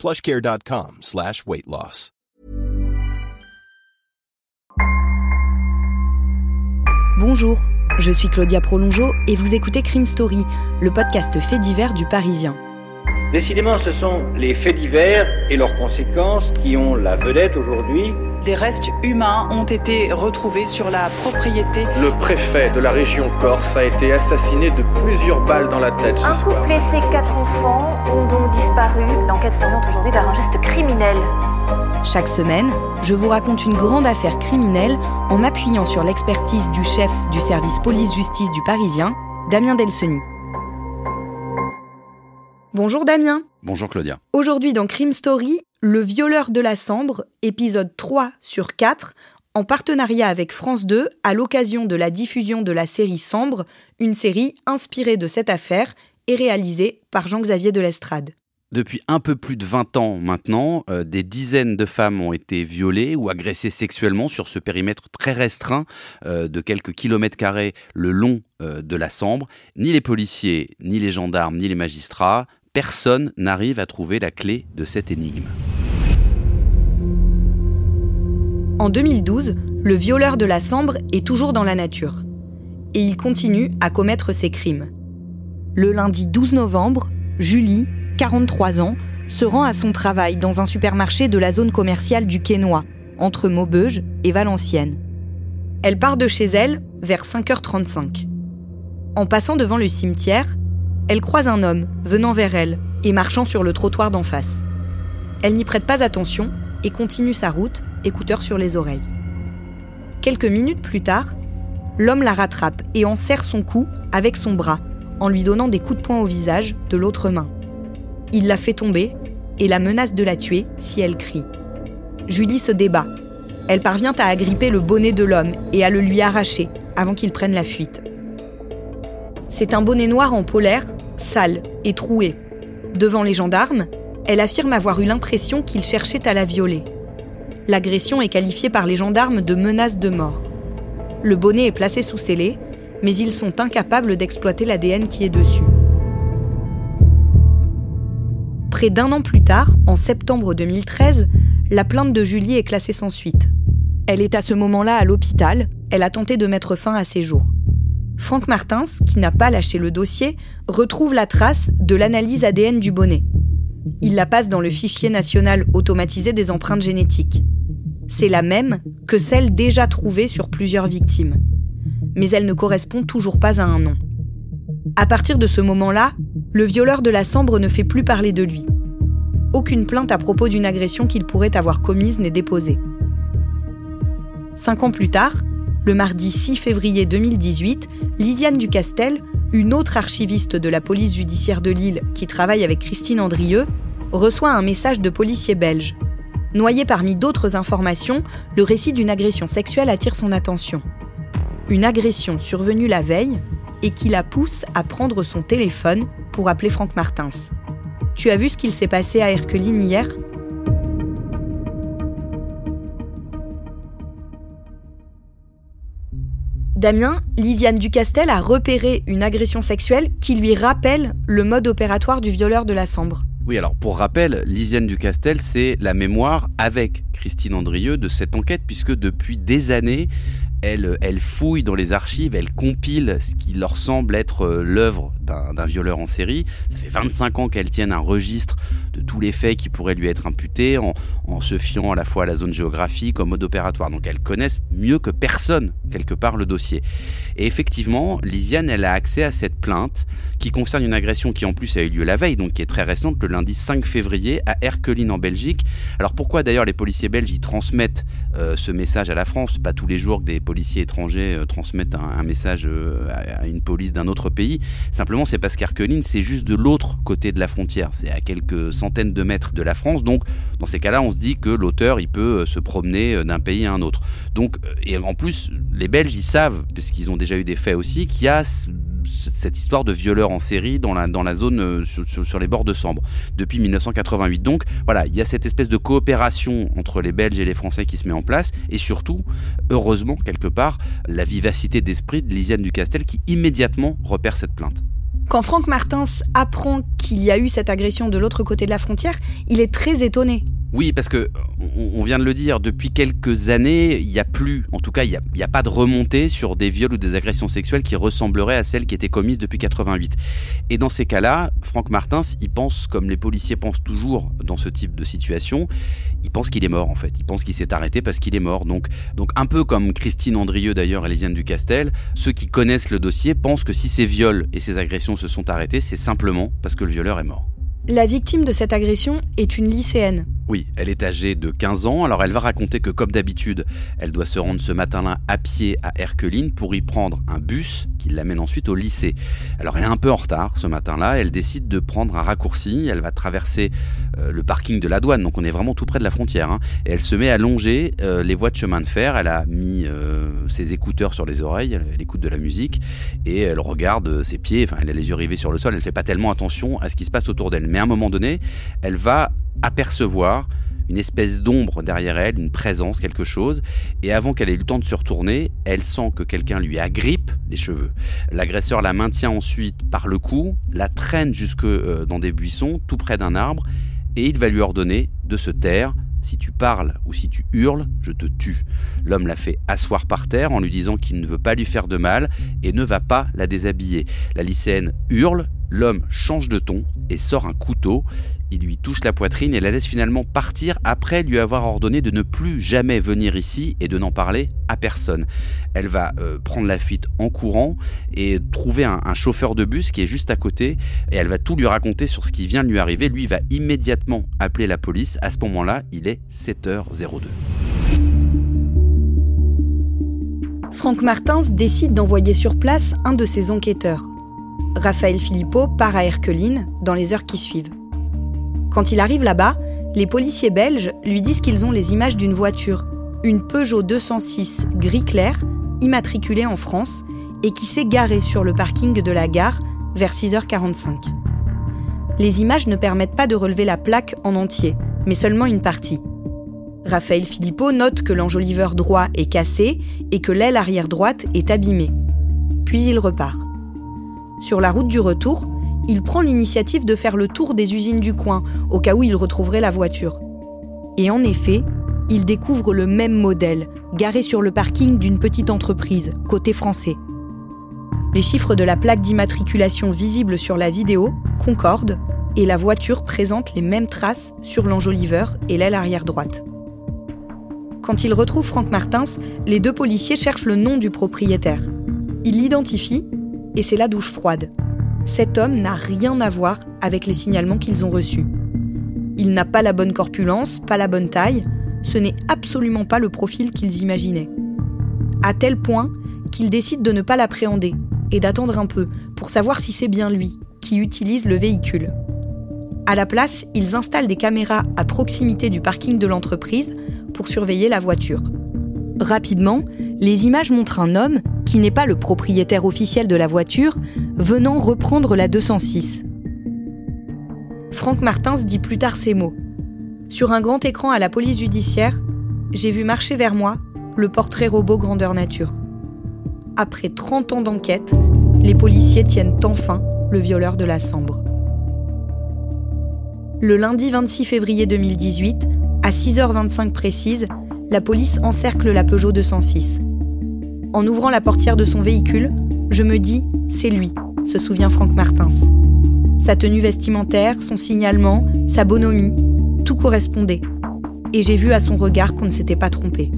plushcare.com slash weight loss. Bonjour, je suis Claudia Prolongeau et vous écoutez Crime Story, le podcast fait divers du Parisien. Décidément, ce sont les faits divers et leurs conséquences qui ont la vedette aujourd'hui. Des restes humains ont été retrouvés sur la propriété. Le préfet de la région Corse a été assassiné de plusieurs balles dans la tête ce Un soir. couple et ses quatre enfants ont disparu. L'enquête s'oriente aujourd'hui vers un geste criminel. Chaque semaine, je vous raconte une grande affaire criminelle en m'appuyant sur l'expertise du chef du service police-justice du Parisien, Damien Delseny. Bonjour Damien. Bonjour Claudia. Aujourd'hui dans Crime Story, Le violeur de la Sambre, épisode 3 sur 4, en partenariat avec France 2 à l'occasion de la diffusion de la série Sambre, une série inspirée de cette affaire et réalisée par Jean-Xavier de l'Estrade. Depuis un peu plus de 20 ans maintenant, euh, des dizaines de femmes ont été violées ou agressées sexuellement sur ce périmètre très restreint euh, de quelques kilomètres carrés le long euh, de la Sambre. Ni les policiers, ni les gendarmes, ni les magistrats, personne n'arrive à trouver la clé de cette énigme. En 2012, le violeur de la Sambre est toujours dans la nature. Et il continue à commettre ses crimes. Le lundi 12 novembre, Julie, 43 ans, se rend à son travail dans un supermarché de la zone commerciale du Quesnoy, entre Maubeuge et Valenciennes. Elle part de chez elle vers 5h35. En passant devant le cimetière, elle croise un homme venant vers elle et marchant sur le trottoir d'en face. Elle n'y prête pas attention et continue sa route, écouteurs sur les oreilles. Quelques minutes plus tard, l'homme la rattrape et en serre son cou avec son bras, en lui donnant des coups de poing au visage de l'autre main. Il la fait tomber et la menace de la tuer si elle crie. Julie se débat. Elle parvient à agripper le bonnet de l'homme et à le lui arracher avant qu'il prenne la fuite. C'est un bonnet noir en polaire, sale et troué. Devant les gendarmes, elle affirme avoir eu l'impression qu'il cherchait à la violer. L'agression est qualifiée par les gendarmes de menace de mort. Le bonnet est placé sous scellé, mais ils sont incapables d'exploiter l'ADN qui est dessus. Près d'un an plus tard, en septembre 2013, la plainte de Julie est classée sans suite. Elle est à ce moment-là à l'hôpital, elle a tenté de mettre fin à ses jours. Franck Martins, qui n'a pas lâché le dossier, retrouve la trace de l'analyse ADN du bonnet. Il la passe dans le fichier national automatisé des empreintes génétiques. C'est la même que celle déjà trouvée sur plusieurs victimes. Mais elle ne correspond toujours pas à un nom. À partir de ce moment-là, le violeur de la Sambre ne fait plus parler de lui. Aucune plainte à propos d'une agression qu'il pourrait avoir commise n'est déposée. Cinq ans plus tard, le mardi 6 février 2018, Lydiane Ducastel, une autre archiviste de la police judiciaire de Lille qui travaille avec Christine Andrieux, reçoit un message de policier belge. Noyé parmi d'autres informations, le récit d'une agression sexuelle attire son attention. Une agression survenue la veille et qui la pousse à prendre son téléphone pour appeler Franck Martins. Tu as vu ce qu'il s'est passé à Herculine hier? Damien, Lisiane Ducastel a repéré une agression sexuelle qui lui rappelle le mode opératoire du violeur de la Sambre. Oui, alors pour rappel, Lisiane Ducastel, c'est la mémoire avec Christine Andrieux de cette enquête, puisque depuis des années, elle, elle fouille dans les archives, elle compile ce qui leur semble être euh, l'œuvre d'un violeur en série. Ça fait 25 ans qu'elle tienne un registre de tous les faits qui pourraient lui être imputés, en, se fiant à la fois à la zone géographique, au mode opératoire. Donc elles connaissent mieux que personne, quelque part, le dossier. Et effectivement, Lisiane, elle a accès à cette plainte qui concerne une agression qui en plus a eu lieu la veille, donc qui est très récente, le lundi 5 février à Erqueline en Belgique. Alors pourquoi d'ailleurs les policiers belges y transmettent euh, ce message à la France? Pas tous les jours que des policiers étrangers euh, transmettent un, message euh, à une police d'un autre pays. Simplement c'est parce qu'Erkeline c'est juste de l'autre côté de la frontière, c'est à quelques centaines de mètres de la France, donc dans ces cas-là on se dit que l'auteur il peut se promener d'un pays à un autre. Donc et en plus les Belges ils savent, puisqu'ils ont déjà eu des faits aussi, qu'il y a cette histoire de violeurs en série dans la, dans la zone euh, sur, les bords de Sambre depuis 1988. Donc voilà, il y a cette espèce de coopération entre les Belges et les Français qui se met en place et surtout, heureusement, quelque part, la vivacité d'esprit de Lisiane Ducastel qui immédiatement repère cette plainte. Quand Franck Martins apprend qu'il y a eu cette agression de l'autre côté de la frontière, il est très étonné. Oui, parce que on vient de le dire, depuis quelques années, il n'y a plus, en tout cas, il n'y a, pas de remontée sur des viols ou des agressions sexuelles qui ressembleraient à celles qui étaient commises depuis 88. Et dans ces cas-là, Franck Martins, il pense, comme les policiers pensent toujours dans ce type de situation, il pense qu'il est mort en fait. Il pense qu'il s'est arrêté parce qu'il est mort. Donc, un peu comme Christine Andrieux d'ailleurs et Lisiane Ducastel, ceux qui connaissent le dossier pensent que si ces viols et ces agressions se sont arrêtés, c'est simplement parce que le violeur est mort. La victime de cette agression est une lycéenne. Oui, elle est âgée de 15 ans, alors elle va raconter que comme d'habitude, elle doit se rendre ce matin-là à pied à Herculine pour y prendre un bus qui l'amène ensuite au lycée. Alors elle est un peu en retard ce matin-là, elle décide de prendre un raccourci, elle va traverser euh, le parking de la douane, donc on est vraiment tout près de la frontière, hein. et elle se met à longer euh, les voies de chemin de fer, elle a mis euh, ses écouteurs sur les oreilles, elle, écoute de la musique, et elle regarde ses pieds, enfin elle a les yeux rivés sur le sol, elle fait pas tellement attention à ce qui se passe autour d'elle, mais à un moment donné, elle va apercevoir une espèce d'ombre derrière elle, une présence, quelque chose, et avant qu'elle ait eu le temps de se retourner, elle sent que quelqu'un lui agrippe les cheveux. L'agresseur la maintient ensuite par le cou, la traîne jusque euh, dans des buissons, tout près d'un arbre, et il va lui ordonner de se taire. Si tu parles ou si tu hurles, je te tue. L'homme la fait asseoir par terre en lui disant qu'il ne veut pas lui faire de mal et ne va pas la déshabiller. La lycéenne hurle, l'homme change de ton et sort un couteau il lui touche la poitrine et la laisse finalement partir après lui avoir ordonné de ne plus jamais venir ici et de n'en parler à personne. Elle va euh, prendre la fuite en courant et trouver un, chauffeur de bus qui est juste à côté et elle va tout lui raconter sur ce qui vient de lui arriver. Lui va immédiatement appeler la police. À ce moment-là, il est 7h02. Franck Martins décide d'envoyer sur place un de ses enquêteurs. Raphaël Philippot part à Herculine dans les heures qui suivent. Quand il arrive là-bas, les policiers belges lui disent qu'ils ont les images d'une voiture, une Peugeot 206 gris clair, immatriculée en France, et qui s'est garée sur le parking de la gare vers 6h45. Les images ne permettent pas de relever la plaque en entier, mais seulement une partie. Raphaël Philippot note que l'enjoliveur droit est cassé et que l'aile arrière droite est abîmée. Puis il repart. Sur la route du retour, il prend l'initiative de faire le tour des usines du coin, au cas où il retrouverait la voiture. Et en effet, il découvre le même modèle, garé sur le parking d'une petite entreprise, côté français. Les chiffres de la plaque d'immatriculation visible sur la vidéo concordent et la voiture présente les mêmes traces sur l'enjoliveur et l'aile arrière droite. Quand il retrouve Franck Martins, les deux policiers cherchent le nom du propriétaire. Ils l'identifient et c'est la douche froide cet homme n'a rien à voir avec les signalements qu'ils ont reçus. Il n'a pas la bonne corpulence, pas la bonne taille, ce n'est absolument pas le profil qu'ils imaginaient. À tel point qu'ils décident de ne pas l'appréhender et d'attendre un peu pour savoir si c'est bien lui qui utilise le véhicule. À la place, ils installent des caméras à proximité du parking de l'entreprise pour surveiller la voiture. Rapidement, les images montrent un homme qui n'est pas le propriétaire officiel de la voiture, venant reprendre la 206. Franck Martins dit plus tard ces mots. Sur un grand écran à la police judiciaire, j'ai vu marcher vers moi le portrait robot grandeur nature. Après 30 ans d'enquête, les policiers tiennent enfin le violeur de la Sambre. Le lundi 26 février 2018, à 6h25 précise, la police encercle la Peugeot 206. En ouvrant la portière de son véhicule, je me dis, c'est lui, se souvient Franck Martins. Sa tenue vestimentaire, son signalement, sa bonhomie, tout correspondait. Et j'ai vu à son regard qu'on ne s'était pas trompé.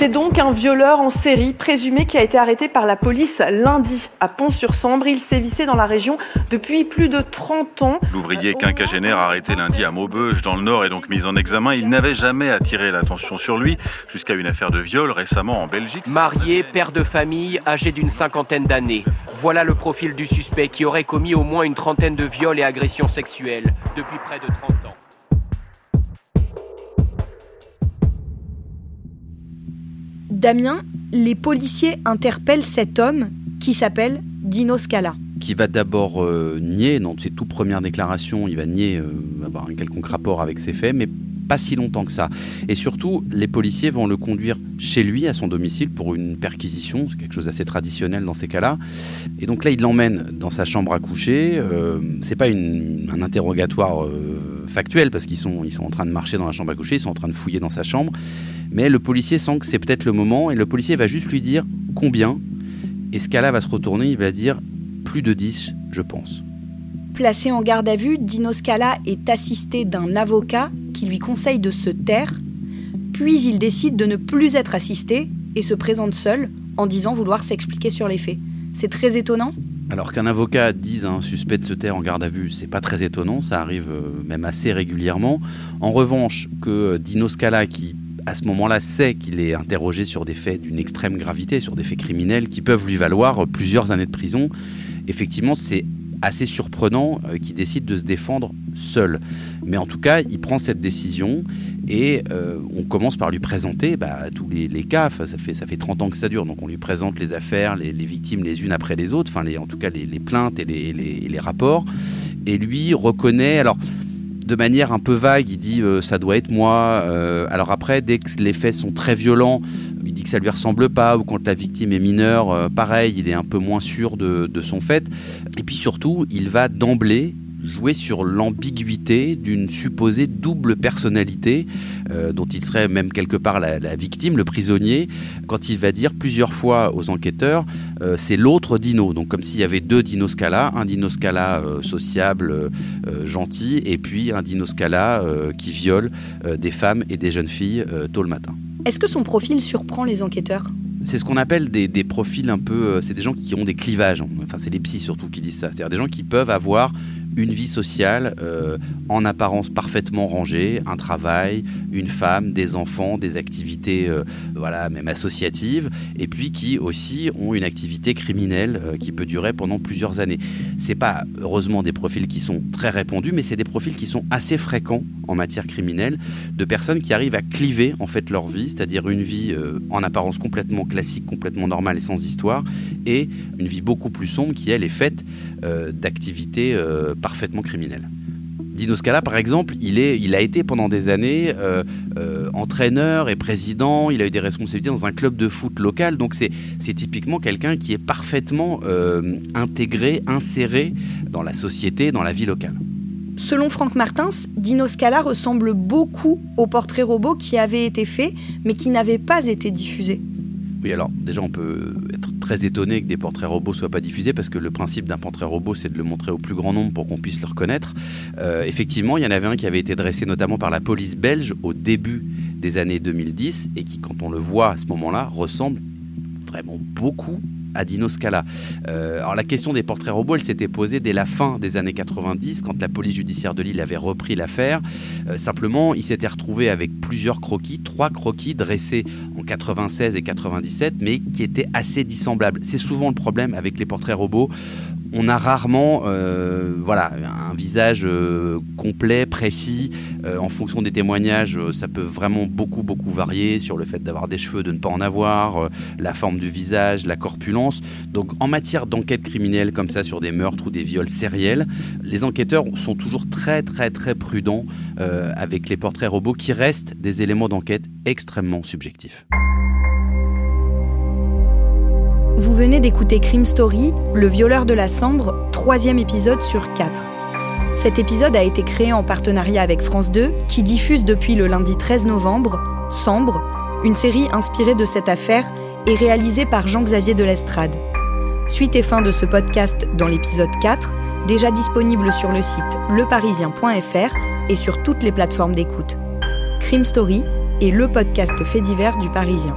C'est donc un violeur en série présumé qui a été arrêté par la police lundi à Pont-sur-Sambre. Il sévissait dans la région depuis plus de 30 ans. L'ouvrier quinquagénaire arrêté lundi à Maubeuge dans le Nord est donc mis en examen. Il n'avait jamais attiré l'attention sur lui jusqu'à une affaire de viol récemment en Belgique. Marié, père de famille, âgé d'une cinquantaine d'années. Voilà le profil du suspect qui aurait commis au moins une trentaine de viols et agressions sexuelles depuis près de 30 ans. Damien, les policiers interpellent cet homme qui s'appelle Dino Scala. Qui va d'abord euh, nier, dans ses toutes premières déclarations, il va nier euh, avoir un quelconque rapport avec ces faits, mais pas si longtemps que ça. Et surtout, les policiers vont le conduire chez lui, à son domicile, pour une perquisition. C'est quelque chose d'assez traditionnel dans ces cas-là. Et donc là, il l'emmène dans sa chambre à coucher. Euh, c'est pas un interrogatoire euh, factuel, parce qu'ils sont, ils sont en train de marcher dans la chambre à coucher, ils sont en train de fouiller dans sa chambre. Mais le policier sent que c'est peut-être le moment, et le policier va juste lui dire combien. Et ce cas-là va se retourner, il va dire plus de 10, je pense. Placé en garde à vue, Dino Scala est assisté d'un avocat qui lui conseille de se taire, puis il décide de ne plus être assisté et se présente seul en disant vouloir s'expliquer sur les faits. C'est très étonnant alors qu'un avocat dise à un suspect de se taire en garde à vue, c'est pas très étonnant, ça arrive euh, même assez régulièrement. En revanche, que Dino Scala, qui à ce moment-là sait qu'il est interrogé sur des faits d'une extrême gravité, sur des faits criminels qui peuvent lui valoir plusieurs années de prison, effectivement, c'est assez surprenant euh, qu'il décide de se défendre seul. Mais en tout cas, il prend cette décision et euh, on commence par lui présenter bah, tous les, cas. ça, fait, ça fait 30 ans que ça dure, donc on lui présente les affaires, les, victimes les unes après les autres, enfin en tout cas les, plaintes et les, rapports. Et lui reconnaît, alors de manière un peu vague, il dit euh, ça doit être moi. alors après, dès que les faits sont très violents, il dit que ça lui ressemble pas, ou quand la victime est mineure, euh, pareil, il est un peu moins sûr de, son fait. Et puis surtout, il va d'emblée jouer sur l'ambiguïté d'une supposée double personnalité euh, dont il serait même quelque part la, victime, le prisonnier, quand il va dire plusieurs fois aux enquêteurs euh, c'est l'autre Dino. Donc comme s'il y avait deux Dino Scala, un Dino Scala sociable, gentil, et puis un Dino Scala qui viole des femmes et des jeunes filles tôt le matin. Est-ce que son profil surprend les enquêteurs? C'est ce qu'on appelle des, profils un peu. Euh, c'est des gens qui ont des clivages. Enfin, c'est les psys surtout qui disent ça. C'est-à-dire des gens qui peuvent avoir une vie sociale euh, en apparence parfaitement rangée, un travail, une femme, des enfants, des activités, euh, voilà, même associatives, et puis qui aussi ont une activité criminelle euh, qui peut durer pendant plusieurs années. C'est pas heureusement des profils qui sont très répandus, mais c'est des profils qui sont assez fréquents en matière criminelle, de personnes qui arrivent à cliver en fait leur vie, c'est-à-dire une vie en apparence complètement classique, complètement normale et sans histoire, et une vie beaucoup plus sombre qui elle est faite d'activités parfaitement criminel. Dino Scala, par exemple, il, est, il a été pendant des années euh, euh, entraîneur et président. Il a eu des responsabilités dans un club de foot local. Donc c'est, typiquement quelqu'un qui est parfaitement euh, intégré, inséré dans la société, dans la vie locale. Selon Franck Martins, Dino Scala ressemble beaucoup au portrait robot qui avait été fait, mais qui n'avait pas été diffusé. Oui, alors déjà on peut être très étonné que des portraits robots soient pas diffusés parce que le principe d'un portrait robot c'est de le montrer au plus grand nombre pour qu'on puisse le reconnaître. Euh, effectivement, il y en avait un qui avait été dressé notamment par la police belge au début des années 2010 et qui, quand on le voit à ce moment-là, ressemble vraiment beaucoup à Dino Scala. Euh, alors la question des portraits robots, elle s'était posée dès la fin des années 90, quand la police judiciaire de Lille avait repris l'affaire. Euh, simplement, il s'était retrouvé avec plusieurs croquis, trois croquis dressés en 96 et 97, mais qui étaient assez dissemblables. C'est souvent le problème avec les portraits robots on a rarement euh, voilà, un visage euh, complet, précis. Euh, en fonction des témoignages, ça peut vraiment beaucoup, beaucoup varier sur le fait d'avoir des cheveux, de ne pas en avoir, la forme du visage, la corpulence. Donc en matière d'enquête criminelle comme ça sur des meurtres ou des viols sériels, les enquêteurs sont toujours très, très, très prudents avec les portraits robots qui restent des éléments d'enquête extrêmement subjectifs. Venez d'écouter Crime Story, Le violeur de la Sambre, troisième épisode sur quatre. Cet épisode a été créé en partenariat avec France 2, qui diffuse depuis le lundi 13 novembre Sambre, une série inspirée de cette affaire et réalisée par Jean-Xavier de l'Estrade. Suite et fin de ce podcast dans l'épisode 4, déjà disponible sur le site leparisien.fr et sur toutes les plateformes d'écoute. Crime Story est le podcast fait divers du Parisien.